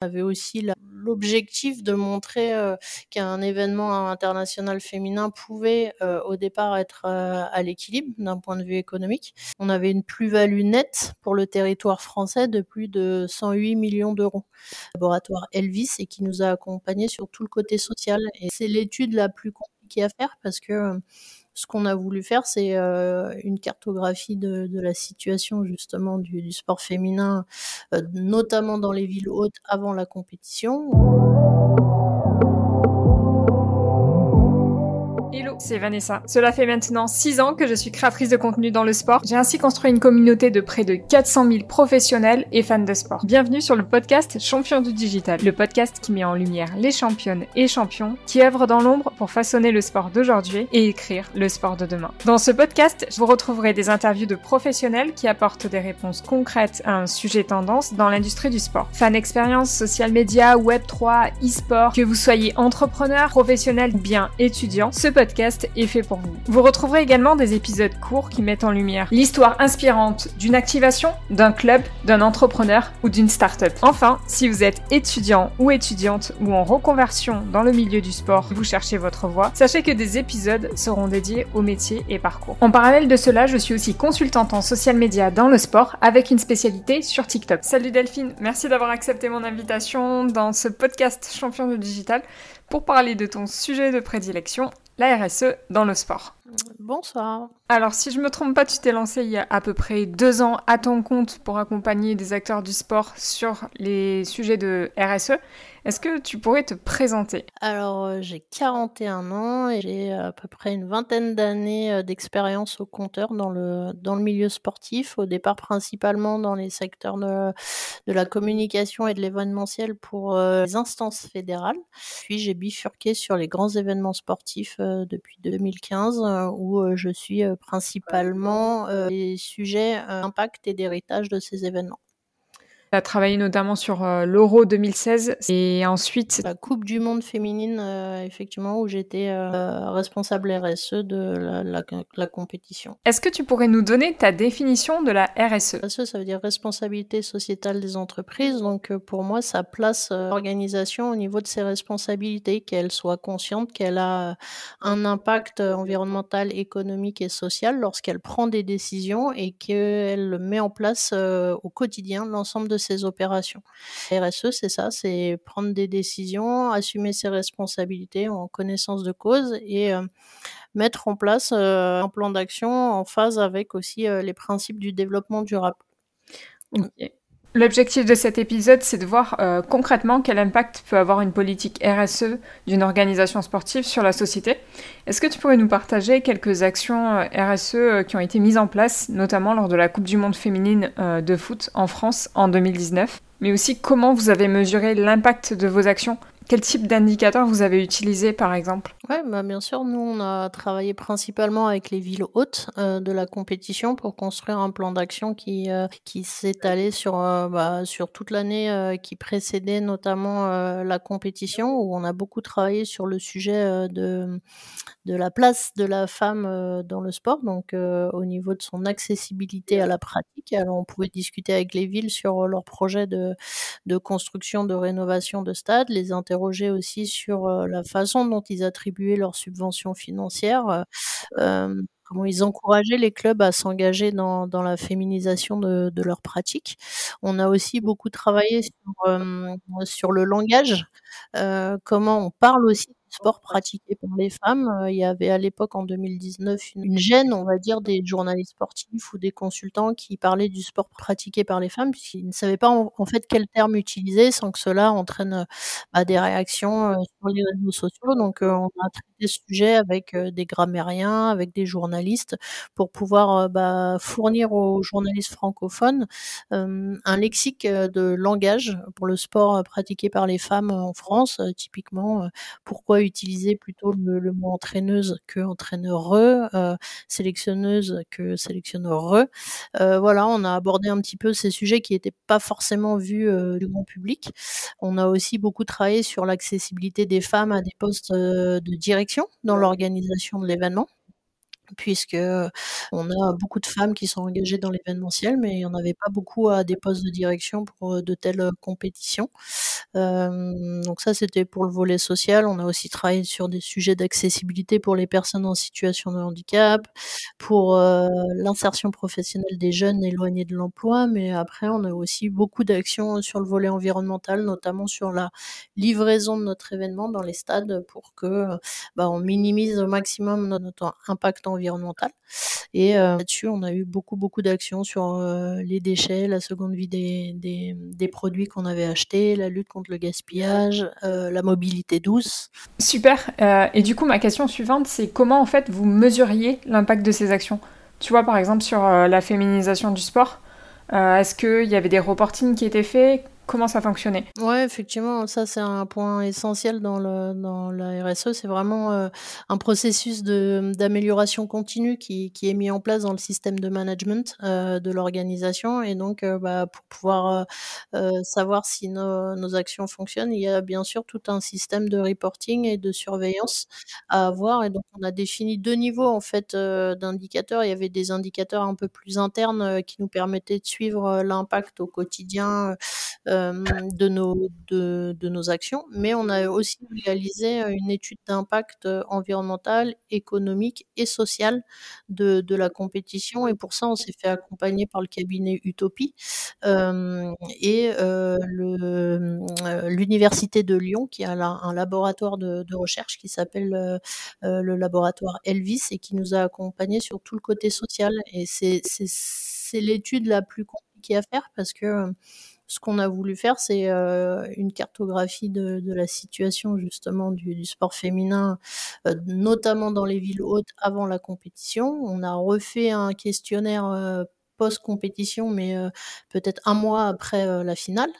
On avait aussi l'objectif de montrer qu'un événement international féminin pouvait au départ être à l'équilibre d'un point de vue économique. On avait une plus-value nette pour le territoire français de plus de 108 millions d'euros. Laboratoire Elvis et qui nous a accompagnés sur tout le côté social. Et c'est l'étude la plus compliquée à faire parce que ce qu'on a voulu faire, c'est euh, une cartographie de, la situation justement du, sport féminin, euh, notamment dans les villes hautes avant la compétition. C'est Vanessa. Cela fait maintenant 6 ans que je suis créatrice de contenu dans le sport. J'ai ainsi construit une communauté de près de 400 000 professionnels et fans de sport. Bienvenue sur le podcast Champion du Digital, le podcast qui met en lumière les championnes et champions qui œuvrent dans l'ombre pour façonner le sport d'aujourd'hui et écrire le sport de demain. Dans ce podcast, vous retrouverez des interviews de professionnels qui apportent des réponses concrètes à un sujet tendance dans l'industrie du sport. Fan expérience, social media, web 3, e-sport, que vous soyez entrepreneur, professionnel bien étudiant, ce podcast est fait pour vous. Vous retrouverez également des épisodes courts qui mettent en lumière l'histoire inspirante d'une activation, d'un club, d'un entrepreneur ou d'une start-up. Enfin, si vous êtes étudiant ou étudiante ou en reconversion dans le milieu du sport, vous cherchez votre voie, sachez que des épisodes seront dédiés au métier et parcours. En parallèle de cela, je suis aussi consultante en social media dans le sport avec une spécialité sur TikTok. Salut Delphine, merci d'avoir accepté mon invitation dans ce podcast Champion du Digital pour parler de ton sujet de prédilection, la RSE dans le sport. Bonsoir. Alors, si je me trompe pas, tu t'es lancé il y a à peu près deux ans à ton compte pour accompagner des acteurs du sport sur les sujets de RSE. Est-ce que tu pourrais te présenter? Alors, euh, j'ai 41 ans et j'ai à peu près une vingtaine d'années euh, d'expérience au compteur dans le, dans le milieu sportif, au départ principalement dans les secteurs de, la communication et de l'événementiel pour euh, les instances fédérales. Puis j'ai bifurqué sur les grands événements sportifs depuis 2015 où je suis principalement les sujets impact et d'héritage de ces événements. As travaillé notamment sur euh, l'Euro 2016 et ensuite... La Coupe du Monde féminine, euh, effectivement, où j'étais euh, responsable RSE de la, compétition. Est-ce que tu pourrais nous donner ta définition de la RSE RSE, ça veut dire responsabilité sociétale des entreprises. Donc pour moi, ça place l'organisation au niveau de ses responsabilités, qu'elle soit consciente qu'elle a un impact environnemental, économique et social lorsqu'elle prend des décisions et qu'elle met en place au quotidien l'ensemble de ces opérations. RSE, c'est ça, c'est prendre des décisions, assumer ses responsabilités en connaissance de cause et euh, mettre en place euh, un plan d'action en phase avec aussi euh, les principes du développement durable. L'objectif de cet épisode, c'est de voir euh, concrètement quel impact peut avoir une politique RSE d'une organisation sportive sur la société. Est-ce que tu pourrais nous partager quelques actions euh, RSE euh, qui ont été mises en place, notamment lors de la Coupe du Monde féminine de foot en France en 2019 mais aussi comment vous avez mesuré l'impact de vos actions? Quel type d'indicateur vous avez utilisé par exemple? Oui, bah bien sûr, nous on a travaillé principalement avec les villes hautes euh, de la compétition pour construire un plan d'action qui, euh, qui s'étalait sur, euh, bah, sur toute l'année qui précédait notamment la compétition, où on a beaucoup travaillé sur le sujet de, de la place de la femme dans le sport, donc au niveau de son accessibilité à la pratique. Alors on pouvait discuter avec les villes sur leurs projets de, de construction, de rénovation de stades, les interroger aussi sur la façon dont ils leurs subventions financières, comment ils encourageaient les clubs à s'engager dans, dans la féminisation de, de leurs pratiques. On a aussi beaucoup travaillé sur, sur le langage, comment on parle aussi sport pratiqué par les femmes. Euh, il y avait à l'époque, en 2019, une, gêne, on va dire, des journalistes sportifs ou des consultants qui parlaient du sport pratiqué par les femmes, puisqu'ils ne savaient pas en, fait quel terme utiliser sans que cela entraîne bah, des réactions euh, sur les réseaux sociaux. Donc, euh, on a traité ce sujet avec des grammairiens, avec des journalistes, pour pouvoir bah, fournir aux journalistes francophones un lexique de langage pour le sport pratiqué par les femmes en France, typiquement pourquoi utiliser plutôt le, mot entraîneuse que entraîneureux, sélectionneuse que sélectionneureux. Voilà, on a abordé un petit peu ces sujets qui n'étaient pas forcément vus du grand public. On a aussi beaucoup travaillé sur l'accessibilité des femmes à des postes de direction dans l'organisation de l'événement? Puisque, on a beaucoup de femmes qui sont engagées dans l'événementiel, mais il y en avait pas beaucoup à des postes de direction pour, de telles, compétitions. Donc ça, c'était pour le volet social. On a aussi travaillé sur des sujets d'accessibilité pour les personnes en situation de handicap, pour, l'insertion professionnelle des jeunes éloignés de l'emploi, mais après on a aussi beaucoup d'actions sur le volet environnemental, notamment sur la livraison de notre événement dans les stades pour que, bah, on minimise au maximum notre impact environnemental et heu, là-dessus, on a eu beaucoup, beaucoup d'actions sur, heu, les déchets, la seconde vie des des produits qu'on avait achetés, la lutte contre le gaspillage, euh, la mobilité douce. Super. Euh, et du coup, ma question suivante, c'est comment en fait vous mesuriez l'impact de ces actions? Tu vois, par exemple, sur euh, la féminisation du sport, est-ce qu'il y avait des reportings qui étaient faits? Comment ça fonctionnait. Ouais, effectivement, ça c'est un point essentiel dans, la RSE. C'est vraiment euh, un processus d'amélioration continue qui, qui, est mis en place dans le système de management euh, de l'organisation. Et donc, euh, bah, pour pouvoir savoir si nos, nos, actions fonctionnent, il y a bien sûr tout un système de reporting et de surveillance à avoir. Et donc, on a défini deux niveaux en fait d'indicateurs. Il y avait des indicateurs un peu plus internes qui nous permettaient de suivre l'impact au quotidien de, nos, de, de, nos actions, mais on a aussi réalisé une étude d'impact environnemental, économique et social de, de, la compétition. Et pour ça, on s'est fait accompagner par le cabinet Utopie euh, et euh, l'université de Lyon, qui a un laboratoire de, de recherche qui s'appelle euh, le laboratoire Elvis et qui nous a accompagnés sur tout le côté social. Et c'est l'étude la plus compliquée à faire parce que ce qu'on a voulu faire, c'est euh, une cartographie de, de, la situation justement du, du sport féminin, euh, notamment dans les villes hautes avant la compétition. On a refait un questionnaire euh, post-compétition, mais peut-être un mois après la finale,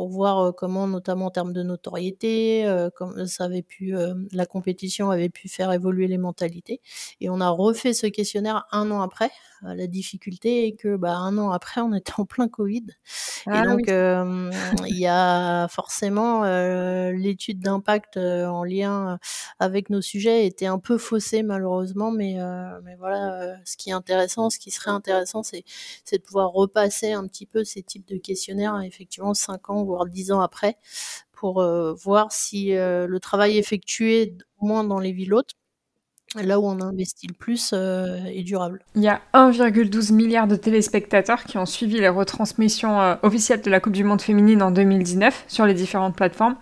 pour voir comment, notamment en termes de notoriété, comme ça avait pu, la compétition avait pu faire évoluer les mentalités. Et on a refait ce questionnaire un an après. la difficulté est que, bah, un an après, on était en plein Covid. et ah donc, il y a forcément l'étude d'impact en lien avec nos sujets était un peu faussée malheureusement, mais, mais voilà, ce qui est intéressant, ce qui serait intéressant, c'est c'est de pouvoir repasser un petit peu ces types de questionnaires, effectivement, 5 ans, voire 10 ans après, pour euh, voir si euh, le travail effectué, au moins dans les villes hautes, là où on a investi le plus, euh, est durable. Il y a 1,12 milliard de téléspectateurs qui ont suivi les retransmissions officielles de la Coupe du Monde féminine en 2019 sur les différentes plateformes.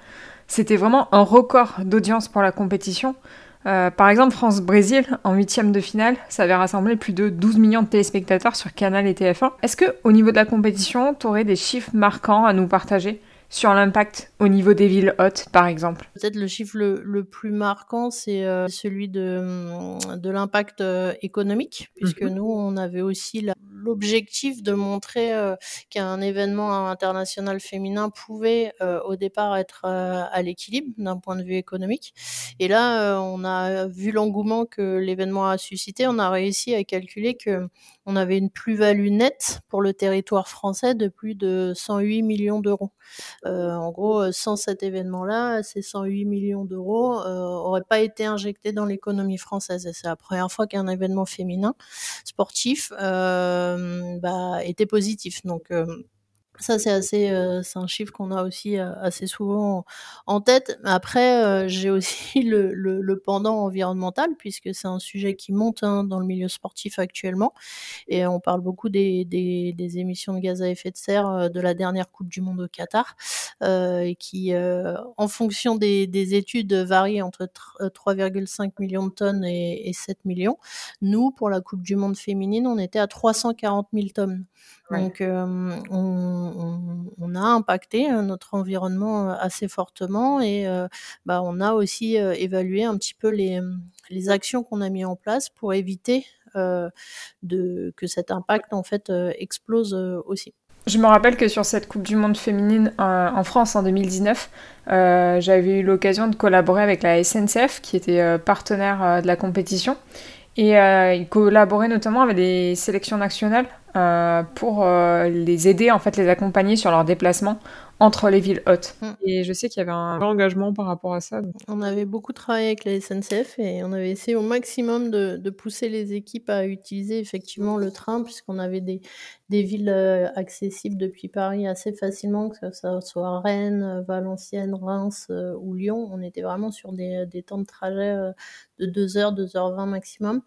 C'était vraiment un record d'audience pour la compétition. Euh, par exemple, France-Brésil, en huitième de finale, ça avait rassemblé plus de 12 millions de téléspectateurs sur Canal et TF1. Est-ce que, au niveau de la compétition, tu aurais des chiffres marquants à nous partager sur l'impact au niveau des villes hautes, par exemple? Peut-être le chiffre le, plus marquant, c'est euh, celui de, de l'impact euh, économique, puisque mhm. nous, on avait aussi l'objectif de montrer euh, qu'un événement international féminin pouvait au départ être à l'équilibre d'un point de vue économique. Et là, on a vu l'engouement que l'événement a suscité, on a réussi à calculer que on avait une plus-value nette pour le territoire français de plus de 108 millions d'euros. Euh, en gros, euh, sans cet événement-là, ces 108 millions d'euros n'auraient euh, pas été injectés dans l'économie française. Et c'est la première fois qu'un événement féminin sportif bah, était positif. Donc ça, c'est assez, euh, c'est un chiffre qu'on a aussi euh, assez souvent en tête. Après, euh, j'ai aussi le, le, le, pendant environnemental, puisque c'est un sujet qui monte hein, dans le milieu sportif actuellement. Et on parle beaucoup des, des, des, émissions de gaz à effet de serre de la dernière Coupe du Monde au Qatar, et qui, en fonction des, des études, varient entre 3,5 millions de tonnes et, et 7 millions. Nous, pour la Coupe du Monde féminine, on était à 340 000 tonnes. Donc, on, on, a impacté notre environnement assez fortement et bah, on a aussi évalué un petit peu les, les actions qu'on a mis en place pour éviter de, que cet impact en fait explose aussi. Je me rappelle que sur cette Coupe du Monde féminine en France en 2019, j'avais eu l'occasion de collaborer avec la SNCF, qui était partenaire de la compétition. Et ils collaboraient notamment avec les sélections nationales euh, pour euh, les aider, en fait, les accompagner sur leurs déplacements entre les villes hautes. Mm. Et je sais qu'il y avait un engagement par rapport à ça. On avait beaucoup travaillé avec la SNCF et on avait essayé au maximum de, de pousser les équipes à utiliser effectivement le train puisqu'on avait des, des villes euh, accessibles depuis Paris assez facilement, que ce soit Rennes, Valenciennes, Reims euh, ou Lyon. On était vraiment sur des, des temps de trajet euh, de 2 heures, 2 h 20 maximum.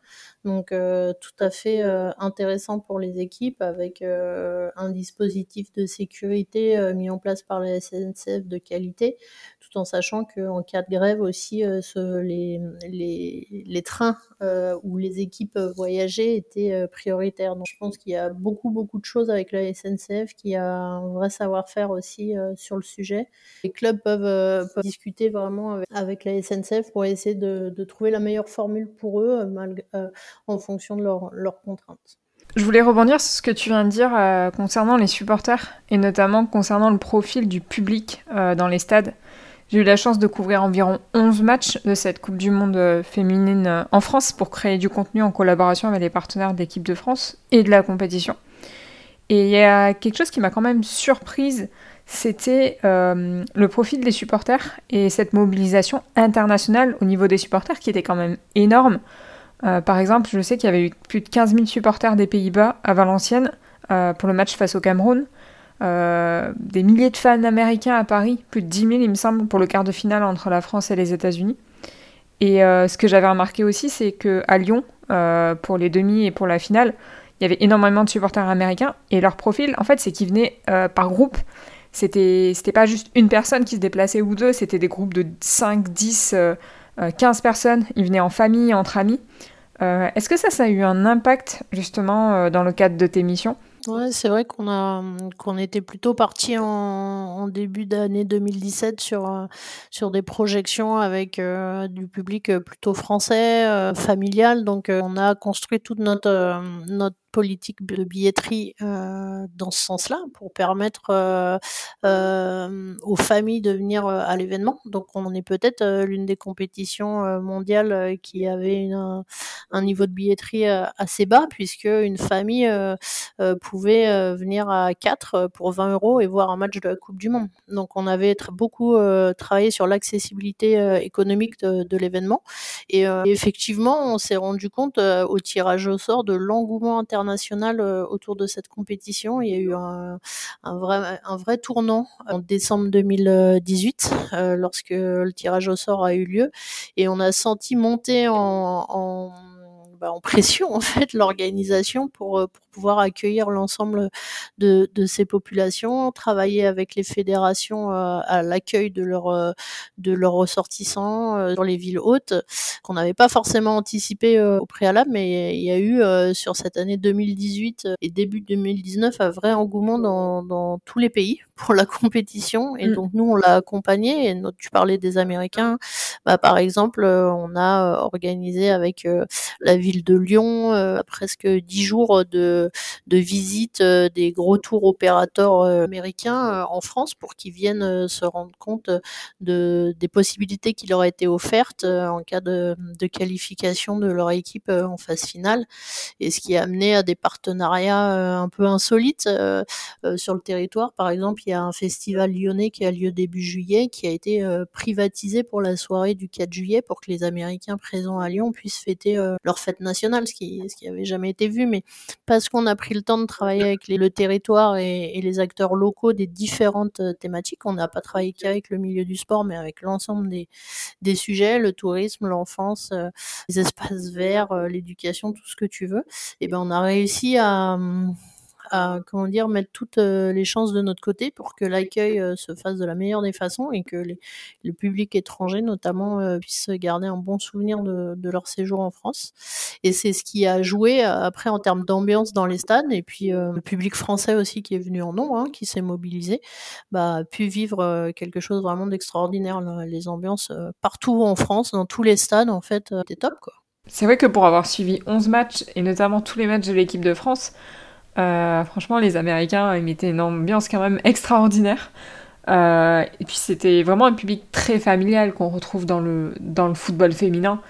Donc tout à fait intéressant pour les équipes avec un dispositif de sécurité mis en place par la SNCF de qualité, tout en sachant qu'en cas de grève aussi, les, les, les, trains où les équipes voyageaient étaient prioritaires. Donc je pense qu'il y a beaucoup, beaucoup de choses avec la SNCF qui a un vrai savoir-faire aussi sur le sujet. Les clubs peuvent, peuvent discuter vraiment avec, la SNCF pour essayer de, trouver la meilleure formule pour eux euh, en fonction de leurs contraintes. Je voulais rebondir sur ce que tu viens de dire euh, concernant les supporters et notamment concernant le profil du public euh, dans les stades. J'ai eu la chance de couvrir environ 11 matchs de cette Coupe du Monde féminine en France pour créer du contenu en collaboration avec les partenaires de de France et de la compétition. Et il y a quelque chose qui m'a quand même surprise c'était euh, le profil des supporters et cette mobilisation internationale au niveau des supporters qui était quand même énorme. Euh, par exemple, je sais qu'il y avait eu plus de 15 000 supporters des Pays-Bas à Valenciennes euh, pour le match face au Cameroun. des milliers de fans américains à Paris, plus de 10 000 il me semble, pour le quart de finale entre la France et les États-Unis. Et ce que j'avais remarqué aussi, c'est qu'à Lyon, pour les demi et pour la finale, il y avait énormément de supporters américains et leur profil, en fait, c'est qu'ils venaient par groupe c'était c'était pas juste une personne qui se déplaçait ou deux, c'était des groupes de 5, 10, 15 personnes. Ils venaient en famille, entre amis. Euh, est-ce que ça, ça a eu un impact justement euh, dans le cadre de tes missions? Ouais, c'est vrai qu'on a était plutôt parti en, début d'année 2017 sur euh, sur des projections avec du public plutôt français, familial. Donc on a construit toute notre notre politique de billetterie euh, dans ce sens-là pour permettre euh, euh, aux familles de venir à l'événement. Donc on est peut-être l'une des compétitions mondiales qui avait un niveau de billetterie assez bas puisque une famille pouvait venir à 4 pour 20 euros et voir un match de la Coupe du Monde. Donc on avait beaucoup travaillé sur l'accessibilité économique de, de l'événement et effectivement on s'est rendu compte au tirage au sort de l'engouement international international euh, autour de cette compétition. Il y a eu un, vrai, tournant en décembre 2018 euh, lorsque le tirage au sort a eu lieu et on a senti monter en, bah, pression en fait l'organisation euh, pour pouvoir accueillir l'ensemble de, de, ces populations, travailler avec les fédérations euh, à l'accueil de leurs euh, de leurs ressortissants euh, dans les villes hautes, qu'on n'avait pas forcément anticipé au préalable, mais il y a eu sur cette année 2018 et début 2019 un vrai engouement dans, dans tous les pays pour la compétition. Et mm. donc nous on l'a accompagné. Et tu parlais des Américains. Bah, par exemple on a organisé avec la ville de Lyon presque dix jours de de, visite euh, des gros tours opérateurs euh, américains euh, en France pour qu'ils viennent se rendre compte de, des possibilités qui leur été offertes en cas de, de qualification de leur équipe en phase finale et ce qui a amené à des partenariats un peu insolites sur le territoire. Par exemple, il y a un festival lyonnais qui a lieu début juillet qui a été privatisé pour la soirée du 4 juillet pour que les Américains présents à Lyon puissent fêter leur fête nationale, ce qui ce qui jamais été vu, mais parce qu'on a pris le temps de travailler avec le territoire et, les acteurs locaux des différentes euh, thématiques. On n'a pas travaillé qu'avec le milieu du sport, mais avec l'ensemble des, des sujets, le tourisme, l'enfance, euh, les espaces verts, euh, l'éducation, tout ce que tu veux. Et ben, on a réussi à, hum, à comment dire mettre toutes euh, les chances de notre côté pour que l'accueil euh, se fasse de la meilleure des façons et que le public étranger notamment euh, puisse garder un bon souvenir de, leur séjour en France. Et c'est ce qui a joué après en termes d'ambiance dans les stades et puis le public français aussi qui est venu en nombre, hein, qui s'est mobilisé, bah, a pu vivre quelque chose vraiment d'extraordinaire. Les ambiances partout en France, dans tous les stades en fait, étaient top quoi. C'est vrai que pour avoir suivi 11 matchs et notamment tous les matchs de l'équipe de France, euh, franchement, les Américains ils mettaient une ambiance quand même extraordinaire. Euh, et puis c'était vraiment un public très familial qu'on retrouve dans le, dans le football féminin.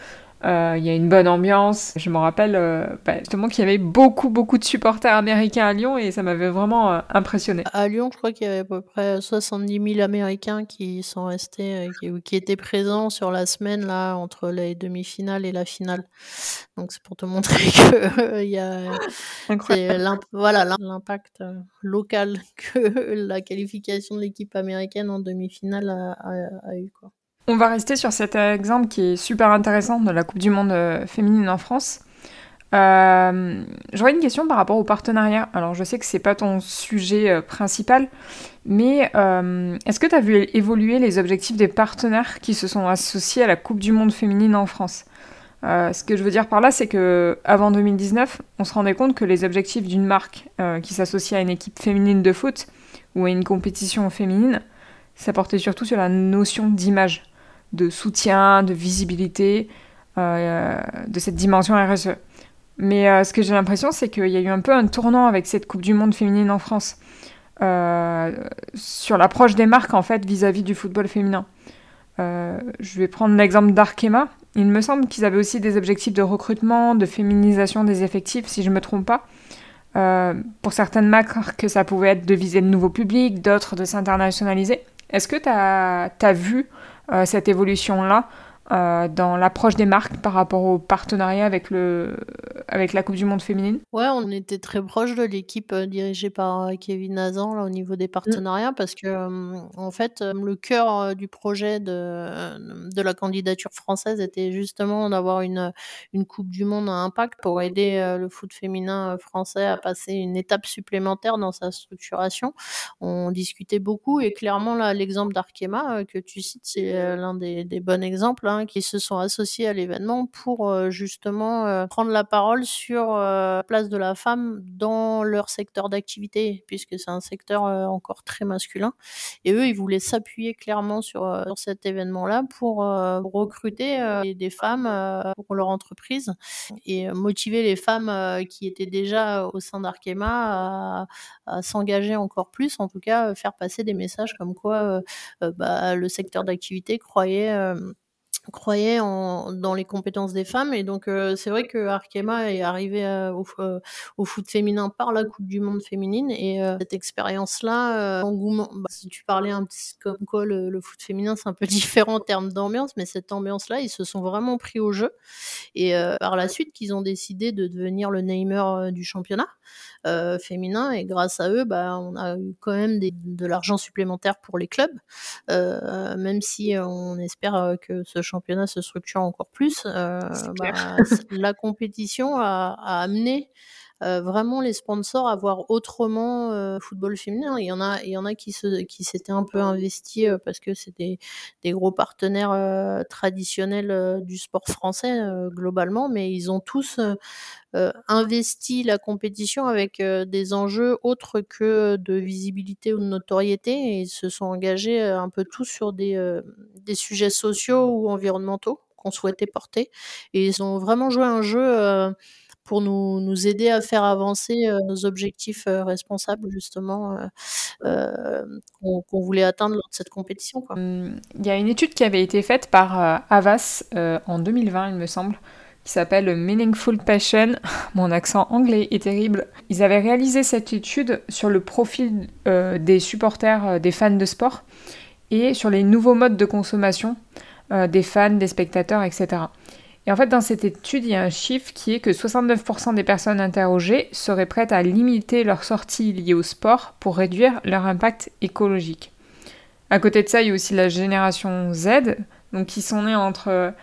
Euh, il y a une bonne ambiance. Je me rappelle euh, bah, justement qu'il y avait beaucoup, beaucoup de supporters américains à Lyon et ça m'avait vraiment euh, impressionné. À Lyon, je crois qu'il y avait à peu près 70 000 Américains qui sont restés, qui, qui, étaient présents sur la semaine là entre les demi-finales et la finale. Donc c'est pour te montrer que il y a voilà l'impact local que la qualification de l'équipe américaine en demi-finale a, a, a eu quoi. On va rester sur cet exemple qui est super intéressant de la Coupe du Monde euh, féminine en France. Euh, J'aurais une question par rapport au partenariat. Alors, je sais que c'est pas ton sujet euh, principal, mais est-ce que tu as vu évoluer les objectifs des partenaires qui se sont associés à la Coupe du Monde féminine en France? Ce que je veux dire par là, c'est que avant 2019, on se rendait compte que les objectifs d'une marque qui s'associe à une équipe féminine de foot ou à une compétition féminine, ça portait surtout sur la notion d'image de soutien, de visibilité euh, de cette dimension RSE. Mais euh, ce que j'ai l'impression, c'est qu'il y a eu un peu un tournant avec cette Coupe du Monde féminine en France euh, sur l'approche des marques en fait vis-à-vis du football féminin. je vais prendre l'exemple d'Arkema. Il me semble qu'ils avaient aussi des objectifs de recrutement, de féminisation des effectifs, si je ne me trompe pas. pour certaines marques, ça pouvait être de viser de nouveaux publics, d'autres de s'internationaliser. Est-ce que tu as, vu cette évolution-là euh, dans l'approche des marques par rapport au partenariat avec, le, avec la Coupe du Monde féminine Ouais, on était très proche de l'équipe euh, dirigée par Kevin Nazan au niveau des partenariats parce que, en fait, le cœur du projet de, de la candidature française était justement d'avoir une, une Coupe du Monde à impact pour aider le foot féminin français à passer une étape supplémentaire dans sa structuration. On discutait beaucoup et clairement, l'exemple d'Arkema que tu cites, c'est l'un des, des bons exemples. Hein, qui se sont associés à l'événement pour euh, justement euh, prendre la parole sur la euh, place de la femme dans leur secteur d'activité, puisque c'est un secteur encore très masculin. Et eux, ils voulaient s'appuyer clairement sur, cet événement-là pour recruter des femmes pour leur entreprise et motiver les femmes qui étaient déjà au sein d'Arkema à, à s'engager encore plus, en tout cas faire passer des messages comme quoi bah, le secteur d'activité croyait croyait dans les compétences des femmes et donc euh, c'est vrai que Arkema est arrivé euh, au, euh, au, foot féminin par la Coupe du Monde féminine et cette expérience là engouement bah, si tu parlais un petit comme quoi le, foot féminin c'est un peu différent en termes d'ambiance mais cette ambiance là ils se sont vraiment pris au jeu et par la suite qu'ils ont décidé de devenir le namer du championnat féminin et grâce à eux, bah, on a eu quand même de l'argent supplémentaire pour les clubs, même si on espère que ce championnat se structure encore plus. Euh, bah, la compétition a, a amené vraiment les sponsors à voir autrement euh, football féminin. Il y en a, il y en a qui se, qui s'étaient un peu investis euh, parce que c'était des gros partenaires traditionnels du sport français globalement, mais ils ont tous investi la compétition avec des enjeux autres que de visibilité ou de notoriété ils se sont engagés un peu tous sur des, des sujets sociaux ou environnementaux qu'on souhaitait porter et ils ont vraiment joué un jeu pour nous, nous aider à faire avancer euh, nos objectifs euh, responsables justement euh, qu'on voulait atteindre lors de cette compétition. Mmh, il y a une étude qui avait été faite par Avas en 2020, il me semble, qui s'appelle Meaningful Passion. Mon accent anglais est terrible. Ils avaient réalisé cette étude sur le profil des supporters, des fans de sport, et sur les nouveaux modes de consommation des fans, des spectateurs, etc. Et en fait, dans cette étude, il y a un chiffre qui est que 69% des personnes interrogées seraient prêtes à limiter leurs sorties liées au sport pour réduire leur impact écologique. À côté de ça, il y a aussi la génération Z, donc qui sont nés entre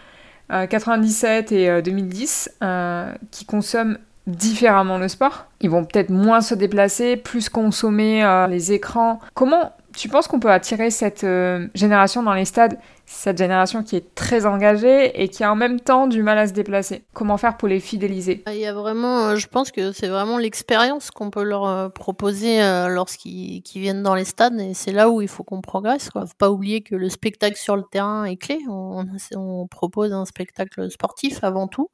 1997 euh, et 2010, euh, euh, qui consomment différemment le sport. Ils vont peut-être moins se déplacer, plus consommer les écrans. Comment tu penses qu'on peut attirer cette génération dans les stades cette génération qui est très engagée et qui a en même temps du mal à se déplacer. Comment faire pour les fidéliser? Il y a vraiment, euh, je pense que c'est vraiment l'expérience qu'on peut leur euh, proposer euh, lorsqu'ils viennent dans les stades et c'est là où il faut qu'on progresse. Il ne faut pas oublier que le spectacle sur le terrain est clé. On, propose un spectacle sportif avant tout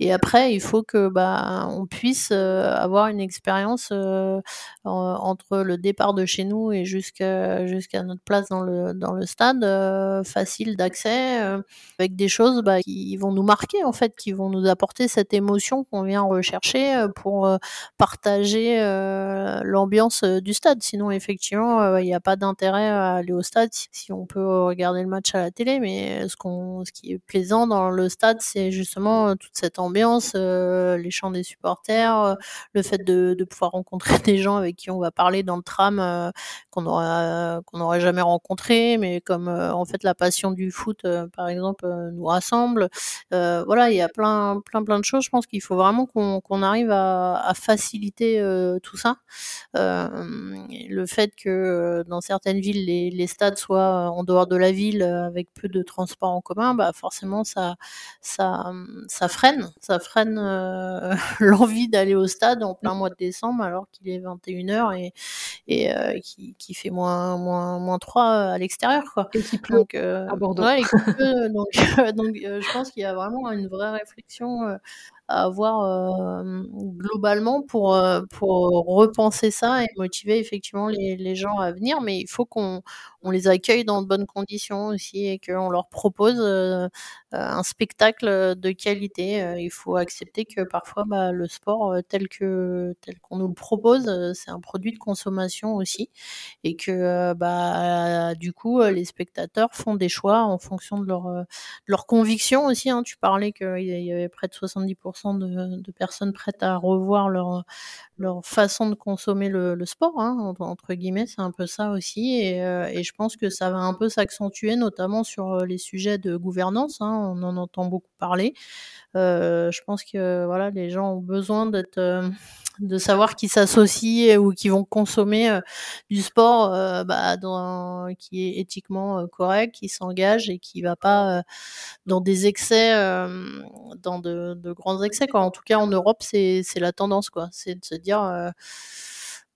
et après il faut que bah on puisse avoir une expérience entre le départ de chez nous et jusqu'à notre place dans le dans le stade, facile d'accès, avec des choses bah, qui vont nous marquer en fait, qui vont nous apporter cette émotion qu'on vient rechercher pour partager l'ambiance du stade. Sinon, effectivement, il n'y a pas d'intérêt à aller au stade si on peut regarder le match à la télé. Mais ce qui est plaisant dans le stade, c'est justement toute cette ambiance, les chants des supporters, le fait de, pouvoir rencontrer des gens avec qui on va parler dans le tram qu'on n'aurait jamais rencontré, mais comme en fait la passion du foot, par exemple, nous rassemble. voilà, il y a plein plein plein de choses. Je pense qu'il faut vraiment qu'on arrive à, à faciliter tout ça. le fait que dans certaines villes les, les, stades soient en dehors de la ville avec peu de transports en commun, bah forcément ça ça ça freine, ça freine l'envie d'aller au stade en plein mois de décembre alors qu'il est 21h et et euh, qui, qui, fait moins moins moins 3 à l'extérieur. Et qui pleut donc, euh, Ouais, donc, donc je pense qu'il y a vraiment une vraie réflexion à avoir globalement pour, repenser ça et motiver effectivement les, gens à venir. Mais il faut qu'on on les accueille dans de bonnes conditions aussi et qu'on leur propose un spectacle de qualité. il faut accepter que parfois bah, le sport tel que tel qu'on nous le propose, c'est un produit de consommation aussi et que bah du coup les spectateurs font des choix en fonction de leur de leurs convictions aussi. Hein. Tu parlais qu'il y avait près de 70% de, personnes prêtes à revoir leur, leur façon de consommer le, sport, hein, entre guillemets, c'est un peu ça aussi. Euh, et, je pense que ça va un peu s'accentuer, notamment sur euh, les sujets de gouvernance. Hein, on en entend beaucoup parler. Euh, je pense que voilà, les gens ont besoin d'être de savoir qui s'associent ou qui vont consommer euh, du sport euh, bah, dans, qui est éthiquement euh, correct, qui s'engage et qui va pas dans des excès, dans de, de, grands excès. Quoi. En tout cas, en Europe, c'est la tendance, quoi. C'est de se dire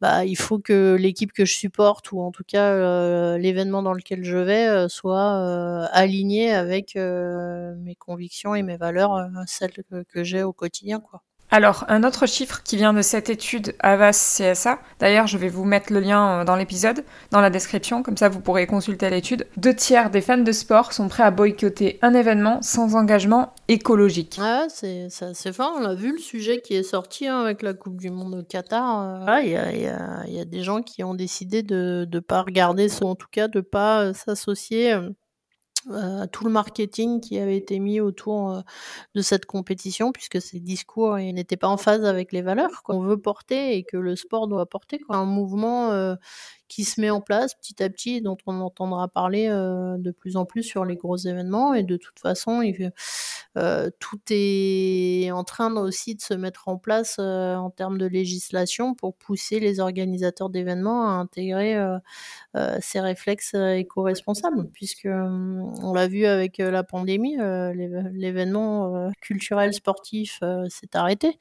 bah, il faut que l'équipe que je supporte ou en tout cas l'événement dans lequel je vais soit aligné avec mes convictions et mes valeurs, celles que, que j'ai au quotidien quoi. Alors, un autre chiffre qui vient de cette étude Avas CSA, d'ailleurs je vais vous mettre le lien euh, dans l'épisode, dans la description, comme ça vous pourrez consulter l'étude. Deux tiers des fans de sport sont prêts à boycotter un événement sans engagement écologique. Ah, c'est assez fort, on a vu le sujet qui est sorti hein, avec la Coupe du Monde au Qatar. Euh. Il y, a, des gens qui ont décidé de ne pas regarder, en tout cas de ne pas euh, s'associer tout le marketing qui avait été mis autour euh, de cette compétition, puisque ces discours n'étaient pas en phase avec les valeurs qu'on veut porter et que le sport doit porter. Quoi. Un mouvement euh, qui se met en place petit à petit, dont on entendra parler euh, de plus en plus sur les gros événements. Et de toute façon, euh, tout est en train aussi de se mettre en place euh, en termes de législation pour pousser les organisateurs d'événements à intégrer ces réflexes éco-responsables, puisque on l'a vu avec la pandémie, l'événement culturel sportif s'est arrêté.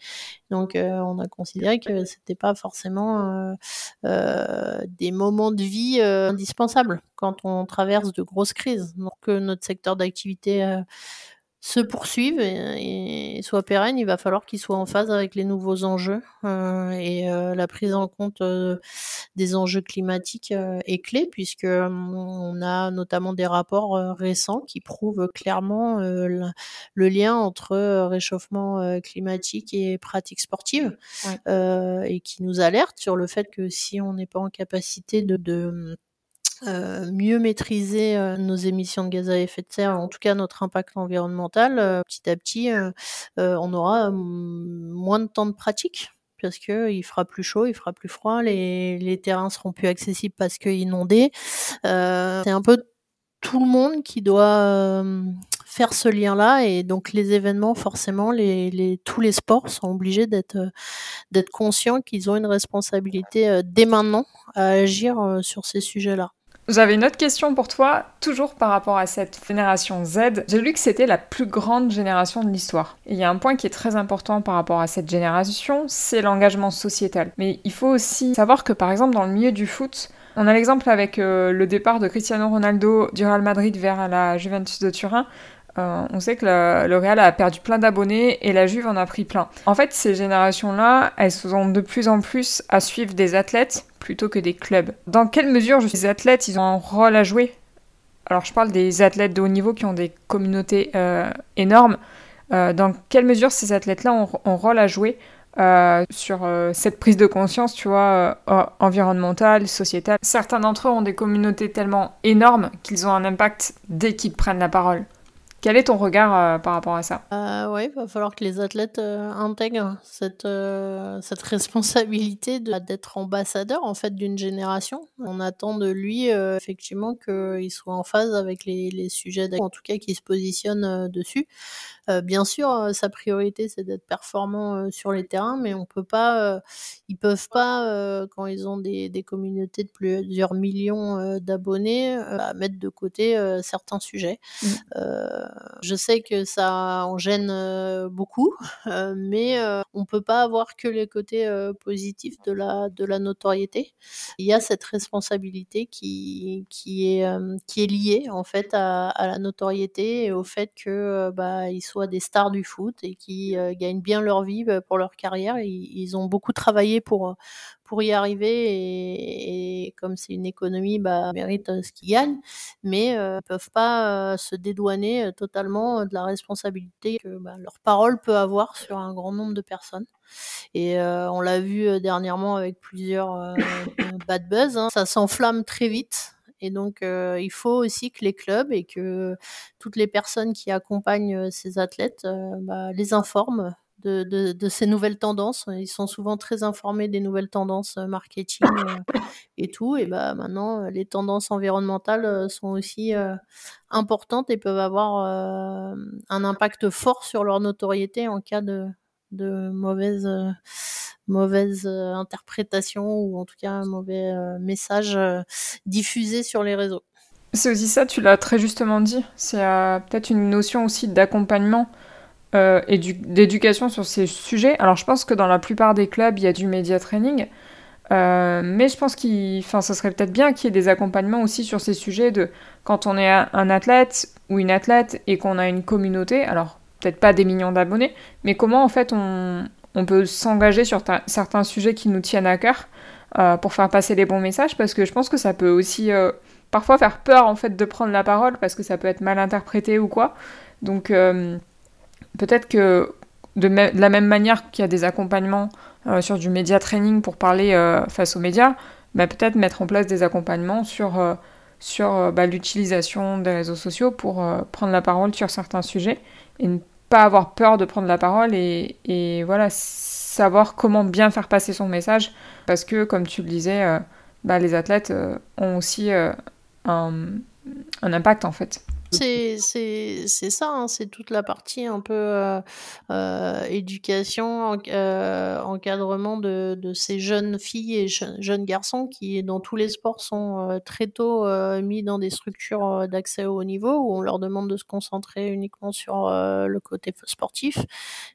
Donc on a considéré que c'était pas forcément des moments de vie euh, indispensables quand on traverse de grosses crises. Donc que notre secteur d'activité euh, se poursuive et, soit pérenne, il va falloir qu'il soit en phase avec les nouveaux enjeux euh, et euh, la prise en compte euh, des enjeux climatiques est clé puisque on a notamment des rapports récents qui prouvent clairement le, lien entre réchauffement climatique et pratiques sportives et qui nous alertent sur le fait que si on n'est pas en capacité de euh, mieux maîtriser euh, nos émissions de gaz à effet de serre, en tout cas notre impact environnemental, euh, petit à petit, on aura moins de temps de pratique parce que il fera plus chaud, il fera plus froid, les, les terrains seront plus accessibles parce que inondés. c'est un peu tout le monde qui doit faire ce lien-là et donc les événements, forcément, les, les, tous les sports sont obligés d'être d'être conscients qu'ils ont une responsabilité dès maintenant à agir sur ces sujets-là. J'avais une autre question pour toi, toujours par rapport à cette génération Z. J'ai lu que c'était la plus grande génération de l'histoire. Il y a un point qui est très important par rapport à cette génération, c'est l'engagement sociétal. Mais il faut aussi savoir que par exemple dans le milieu du foot, on a l'exemple avec euh, le départ de Cristiano Ronaldo du Real Madrid vers la Juventus de Turin. Euh, on sait que le, Real a perdu plein d'abonnés et la Juve en a pris plein. En fait, ces générations-là, elles sont de plus en plus à suivre des athlètes plutôt que des clubs. Dans quelle mesure les athlètes ils ont un rôle à jouer? Alors je parle des athlètes de haut niveau qui ont des communautés euh, énormes. Euh, dans quelle mesure ces athlètes-là ont un rôle à jouer euh, sur cette prise de conscience, tu vois, environnementale, sociétale? Certains d'entre eux ont des communautés tellement énormes qu'ils ont un impact dès qu'ils prennent la parole. Quel est ton regard par rapport à ça? Euh, Oui, il va falloir que les athlètes intègrent cette, cette responsabilité d'être ambassadeur en fait d'une génération. On attend de lui effectivement qu'il soit en phase avec les, les sujets, en tout cas qu'il se positionne dessus. Euh, bien sûr, sa priorité, c'est d'être performant sur les terrains, mais on peut pas, ils peuvent pas, quand ils ont des, des, communautés de plusieurs millions d'abonnés, mettre de côté certains sujets. Mmh. je sais que ça en gêne beaucoup, mais on peut pas avoir que les côtés positifs de la, de la notoriété. Il y a cette responsabilité qui, qui, est, qui est liée en fait à, à la notoriété et au fait que bah, ils soient des stars du foot et qui euh, gagnent bien leur vie bah, pour leur carrière. Ils, ont beaucoup travaillé pour, euh, pour y arriver et, comme c'est une économie, bah, méritent euh, ce qu'ils gagnent, mais ne peuvent pas se dédouaner totalement de la responsabilité que bah, leur parole peut avoir sur un grand nombre de personnes. Et on l'a vu dernièrement avec plusieurs bad buzz, hein. ça s'enflamme très vite. Et donc, euh, il faut aussi que les clubs et que toutes les personnes qui accompagnent euh, ces athlètes euh, bah, les informent de, de, ces nouvelles tendances. Ils sont souvent très informés des nouvelles tendances marketing et tout. Et bah maintenant, les tendances environnementales sont aussi importantes et peuvent avoir un impact fort sur leur notoriété en cas de, de mauvaise, euh, mauvaise euh, interprétation ou en tout cas un mauvais euh, message diffusé sur les réseaux. C'est aussi ça, tu l'as très justement dit. C'est peut-être une notion aussi d'accompagnement et d'éducation sur ces sujets. Alors je pense que dans la plupart des clubs, il y a du media training. mais je pense qu'il, enfin, ça serait peut-être bien qu'il y ait des accompagnements aussi sur ces sujets de quand on est un athlète ou une athlète et qu'on a une communauté. Alors peut-être pas des millions d'abonnés, mais comment en fait on, peut s'engager sur certains sujets qui nous tiennent à cœur euh, pour faire passer les bons messages, parce que je pense que ça peut aussi euh, parfois faire peur en fait de prendre la parole, parce que ça peut être mal interprété ou quoi. Donc euh, peut-être que de, la même manière qu'il y a des accompagnements sur du média training pour parler face aux médias, bah, peut-être mettre en place des accompagnements sur sur bah, l'utilisation des réseaux sociaux pour prendre la parole sur certains sujets et ne pas avoir peur de prendre la parole et, voilà, savoir comment bien faire passer son message. Parce que, comme tu le disais, euh, bah, les athlètes euh, ont aussi euh, un, un, impact en fait. C'est ça, hein, c'est toute la partie un peu euh, euh, éducation, euh, encadrement de, de, ces jeunes filles et jeunes garçons qui, dans tous les sports, sont très tôt mis dans des structures d'accès au haut niveau où on leur demande de se concentrer uniquement sur le côté sportif.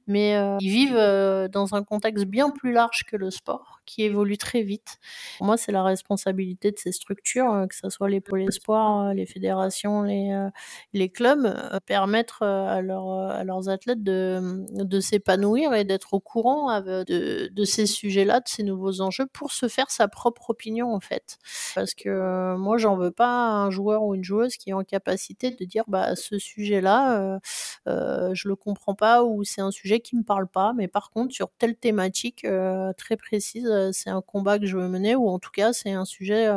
Mais ils vivent dans un contexte bien plus large que le sport, qui évolue très vite. Pour moi, c'est la responsabilité de ces structures, que ce soit les pôles espoirs, les fédérations, les les clubs euh, permettre euh, à, euh, à leurs athlètes de, de s'épanouir et d'être au courant de, ces sujets-là, de ces nouveaux enjeux, pour se faire sa propre opinion en fait. Parce que moi, j'en veux pas un joueur ou une joueuse qui est en capacité de dire bah ce sujet-là, euh, je le comprends pas ou c'est un sujet qui me parle pas, mais par contre sur telle thématique très précise, c'est un combat que je veux mener ou en tout cas c'est un sujet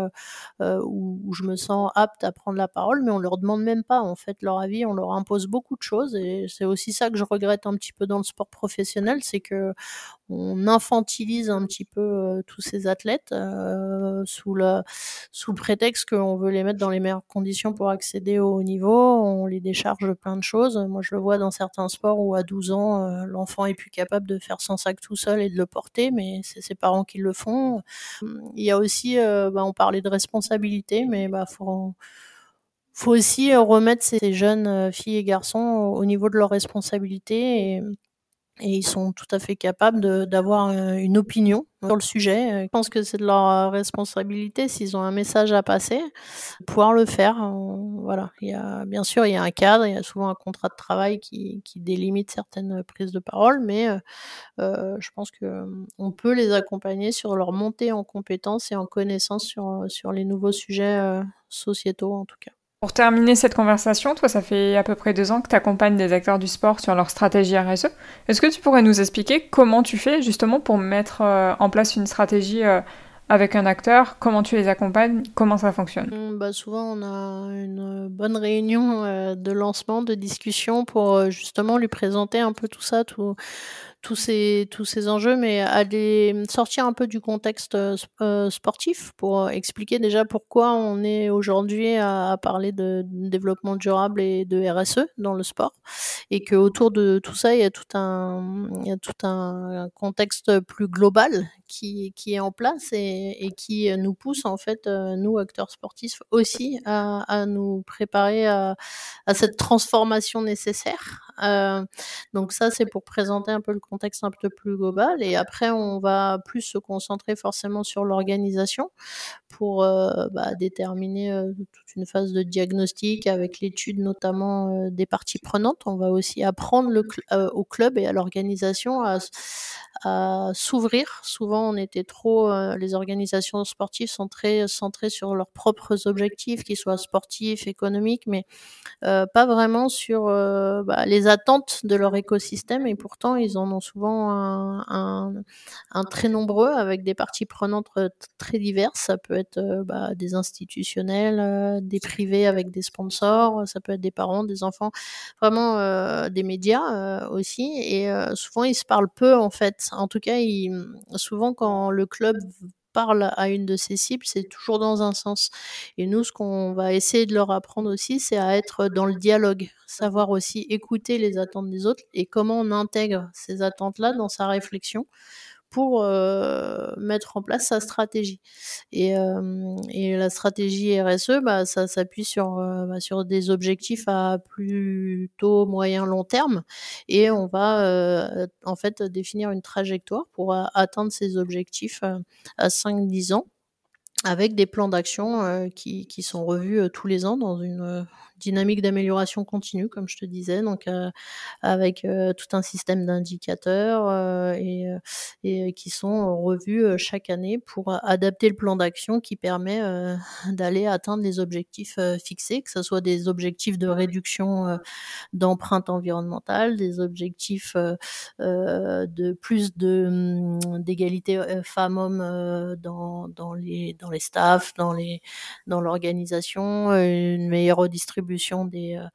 où, où, je me sens apte à prendre la parole, mais on leur demande même pas en fait leur avis, on leur impose beaucoup de choses et c'est aussi ça que je regrette un petit peu dans le sport professionnel, c'est que on infantilise un petit peu euh, tous ces athlètes euh, sous le prétexte qu'on veut les mettre dans les meilleures conditions pour accéder au haut niveau, on les décharge plein de choses. Moi, je le vois dans certains sports où à 12 ans, euh, l'enfant est plus capable de faire son sac tout seul et de le porter, mais c'est ses parents qui le font. Il y a aussi, bah, on parlait de responsabilité, mais bah faut faut aussi remettre ces jeunes filles et garçons au niveau de leurs responsabilités et ils sont tout à fait capables d'avoir une opinion sur le sujet. Je pense que c'est de leur responsabilité s'ils ont un message à passer, pouvoir le faire. Voilà, il y a bien sûr il y a un cadre, il y a souvent un contrat de travail qui, délimite certaines prises de parole, mais euh, je pense que on peut les accompagner sur leur montée en compétences et en connaissances sur les nouveaux sujets sociétaux en tout cas. Pour terminer cette conversation, toi, ça fait à peu près deux ans que tu accompagnes des acteurs du sport sur leur stratégie RSE. Est-ce que tu pourrais nous expliquer comment tu fais justement pour mettre euh, en place une stratégie euh, avec un acteur? Comment tu les accompagnes? Comment ça fonctionne? Mmh, bah Souvent, on a une bonne réunion euh, de lancement, de discussion pour justement lui présenter un peu tout ça, tous ces tous ces enjeux, mais aller sortir un peu du contexte euh, sportif pour expliquer déjà pourquoi on est aujourd'hui à, parler de, développement durable et de RSE dans le sport, et que autour de tout ça il y a tout un il y a tout un, contexte plus global qui qui est en place et, et qui nous pousse en fait nous acteurs sportifs aussi à, à nous préparer à, à cette transformation nécessaire. Euh, donc ça c'est pour présenter un peu le contexte un peu plus global. Et après, on va plus se concentrer forcément sur l'organisation pour euh, bah, déterminer euh, toute une phase de diagnostic avec l'étude notamment des parties prenantes. On va aussi apprendre au club et à l'organisation à, à s'ouvrir. Souvent, on était trop, les organisations sportives sont très centrées sur leurs propres objectifs, qu'ils soient sportifs, économiques, mais pas vraiment sur bah, les attentes de leur écosystème. Et pourtant, ils en ont souvent un, très nombreux avec des parties prenantes euh, très diverses. Ça peut être euh, bah, des institutionnels, euh, des privés avec des sponsors, ça peut être des parents, des enfants, vraiment des médias aussi. Et souvent, ils se parlent peu en fait. En tout cas, souvent quand le club parle à une de ses cibles, c'est toujours dans un sens. Et nous, ce qu'on va essayer de leur apprendre aussi, c'est à être dans le dialogue, savoir aussi écouter les attentes des autres et comment on intègre ces attentes-là dans sa réflexion pour euh, mettre en place sa stratégie. Et, euh, et la stratégie RSE, bah, ça s'appuie sur, euh, bah, sur des objectifs à plutôt moyen long terme et on va en fait définir une trajectoire pour atteindre ces objectifs à 5-10 ans avec des plans d'action qui, qui, sont revus tous les ans dans une dynamique d'amélioration continue, comme je te disais, donc euh, avec euh, tout un système d'indicateurs euh, et, qui sont revus chaque année pour adapter le plan d'action qui permet d'aller atteindre les objectifs fixés, que ce soit des objectifs de réduction d'empreinte environnementale, des objectifs de plus de hum, d'égalité femmes-hommes dans, dans les dans les staffs, dans les dans l'organisation, une meilleure redistribution des, euh,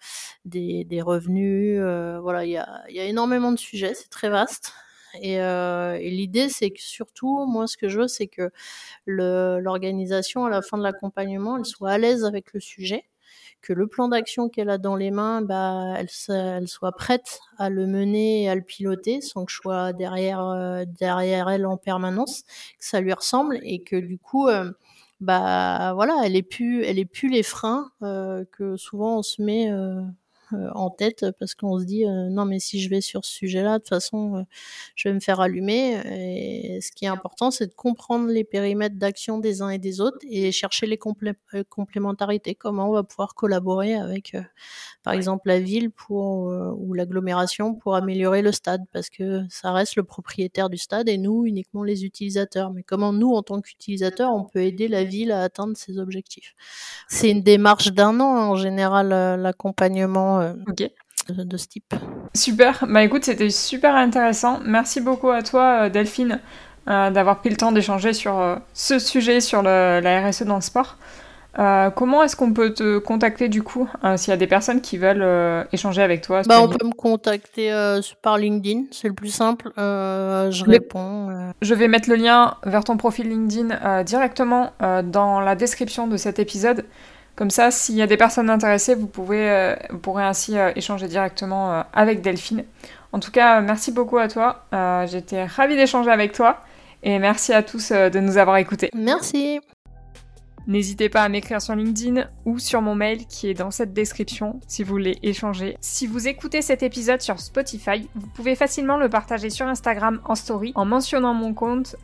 des, revenus. Euh, voilà, il y a, énormément de sujets, c'est très vaste. Et, euh, et l'idée, c'est que surtout, moi, ce que je veux, c'est que l'organisation, à la fin de l'accompagnement, elle soit à l'aise avec le sujet, que le plan d'action qu'elle a dans les mains, bah, elle, soit prête à le mener et à le piloter sans que je sois derrière elle en permanence, que ça lui ressemble et que du coup, bah voilà, elle est plus, elle est plus les freins euh, que souvent on se met euh, en tête parce qu'on se dit euh, non mais si je vais sur ce sujet-là, de toute façon, euh, je vais me faire allumer. Et ce qui est important, c'est de comprendre les périmètres d'action des uns et des autres et chercher les complémentarités. Comment on va pouvoir collaborer avec, par exemple, la ville pour ou l'agglomération pour améliorer le stade parce que ça reste le propriétaire du stade et nous uniquement les utilisateurs. Mais comment nous, en tant qu'utilisateurs, on peut aider la ville à atteindre ses objectifs? C'est une démarche d'un an en général l'accompagnement euh, de, ce type. Super, bah écoute, c'était super intéressant. Merci beaucoup à toi, euh, Delphine, euh, d'avoir pris le temps d'échanger sur ce sujet, sur la RSE dans le sport. comment est-ce qu'on peut te contacter du coup s'il y a des personnes qui veulent échanger avec toi bah, On peut me contacter par LinkedIn, c'est le plus simple. je réponds. Je vais mettre le lien vers ton profil LinkedIn directement dans la description de cet épisode. Comme ça, s'il y a des personnes intéressées, vous, pouvez, euh, vous pourrez ainsi euh, échanger directement euh, avec Delphine. En tout cas, merci beaucoup à toi. J'étais ravie d'échanger avec toi. Et merci à tous de nous avoir écoutés. Merci. N'hésitez pas à m'écrire sur LinkedIn ou sur mon mail qui est dans cette description si vous voulez échanger. Si vous écoutez cet épisode sur Spotify, vous pouvez facilement le partager sur Instagram en story en mentionnant mon compte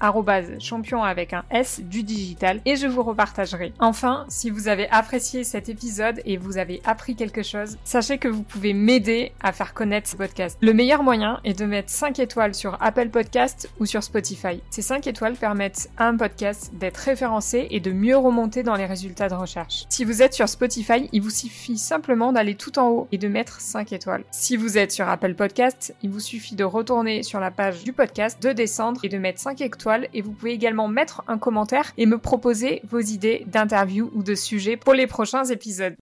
champion avec un S du digital et je vous repartagerai. Enfin, si vous avez apprécié cet épisode et vous avez appris quelque chose, sachez que vous pouvez m'aider à faire connaître ce podcast. Le meilleur moyen est de mettre 5 étoiles sur Apple Podcast ou sur Spotify. Ces 5 étoiles permettent à un podcast d'être référencé et de mieux dans les résultats de recherche. Si vous êtes sur Spotify, il vous suffit simplement d'aller tout en haut et de mettre 5 étoiles. Si vous êtes sur Apple Podcast, il vous suffit de retourner sur la page du podcast, de descendre et de mettre 5 étoiles et vous pouvez également mettre un commentaire et me proposer vos idées d'interviews ou de sujets pour les prochains épisodes.